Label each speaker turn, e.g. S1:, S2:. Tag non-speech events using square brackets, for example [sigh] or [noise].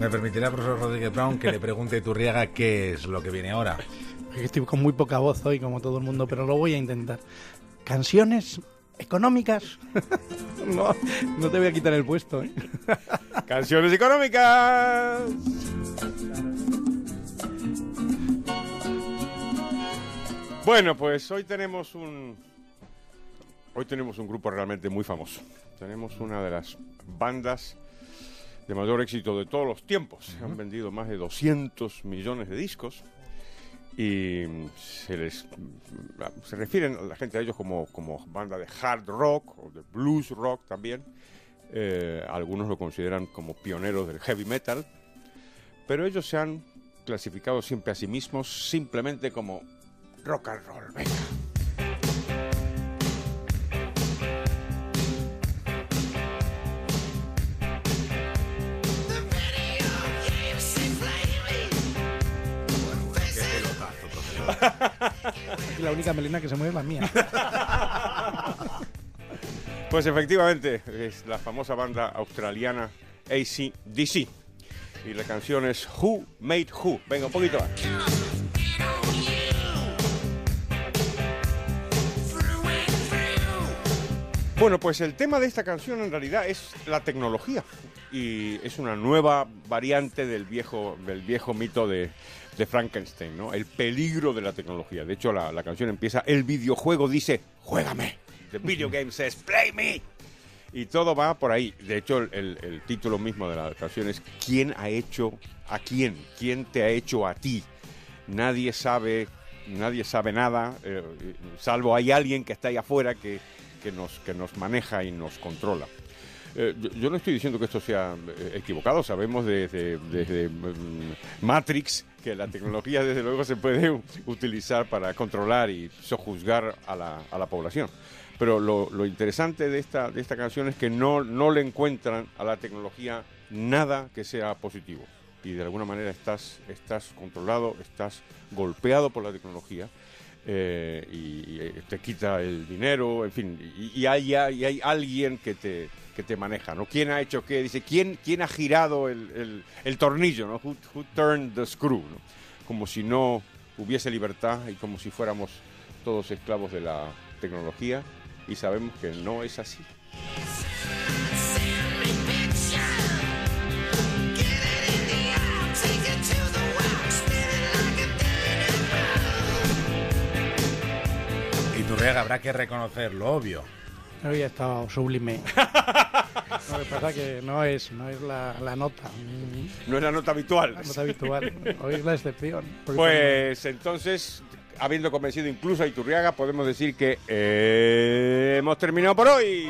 S1: Me permitirá, profesor Rodríguez Brown, que le pregunte a Turriaga qué es lo que viene ahora.
S2: Estoy con muy poca voz hoy, como todo el mundo, pero lo voy a intentar. Canciones económicas. [laughs] no, no te voy a quitar el puesto. ¿eh? [laughs]
S3: Canciones económicas. Bueno, pues hoy tenemos un hoy tenemos un grupo realmente muy famoso. Tenemos una de las bandas de mayor éxito de todos los tiempos. Se han vendido más de 200 millones de discos y se les se refieren a la gente a ellos como, como banda de hard rock o de blues rock también. Eh, algunos lo consideran como pioneros del heavy metal, pero ellos se han clasificado siempre a sí mismos simplemente como rock and roll. [laughs]
S2: La única melena que se mueve es la mía. [laughs]
S3: Pues efectivamente, es la famosa banda australiana ACDC. Y la canción es Who Made Who. Venga, un poquito más. Bueno, pues el tema de esta canción en realidad es la tecnología y es una nueva variante del viejo, del viejo mito de, de Frankenstein, ¿no? El peligro de la tecnología. De hecho, la, la canción empieza, el videojuego dice, juégame. The video game says, play me. Y todo va por ahí. De hecho, el, el- el título mismo de la canción es ¿Quién ha hecho a quién? ¿Quién te ha hecho a ti? Nadie sabe, nadie sabe nada, eh, salvo hay alguien que está ahí afuera que, que nos, que nos maneja y nos controla. Eh, yo, yo no estoy diciendo que esto sea eh, equivocado, sabemos desde, desde mm, Matrix que la tecnología [laughs] desde luego se puede utilizar para controlar y sojuzgar a la, a la población. Pero lo, lo interesante de esta, de esta canción es que no, no le encuentran a la tecnología nada que sea positivo. Y de alguna manera estás, estás controlado, estás golpeado por la tecnología eh, y, y, eh, te quita el dinero, en fin, y, y hay, y hay alguien que te, que te maneja, ¿no? ¿Quién ha hecho qué? Dice, ¿quién, quién ha girado el, el- el tornillo, ¿no? Who, who turned the screw, ¿no? Como si no hubiese libertad y como si fuéramos todos esclavos de la tecnología y sabemos que no es así.
S1: Turriaga habrá que reconocer lo obvio.
S2: Hoy ha estado sublime. No, [laughs] lo que pasa que no es, no es la, la nota.
S3: No es la nota habitual.
S2: La nota habitual. Hoy es la excepción.
S3: Pues entonces, habiendo convencido incluso a Iturriaga, podemos decir que eh, hemos terminado por hoy.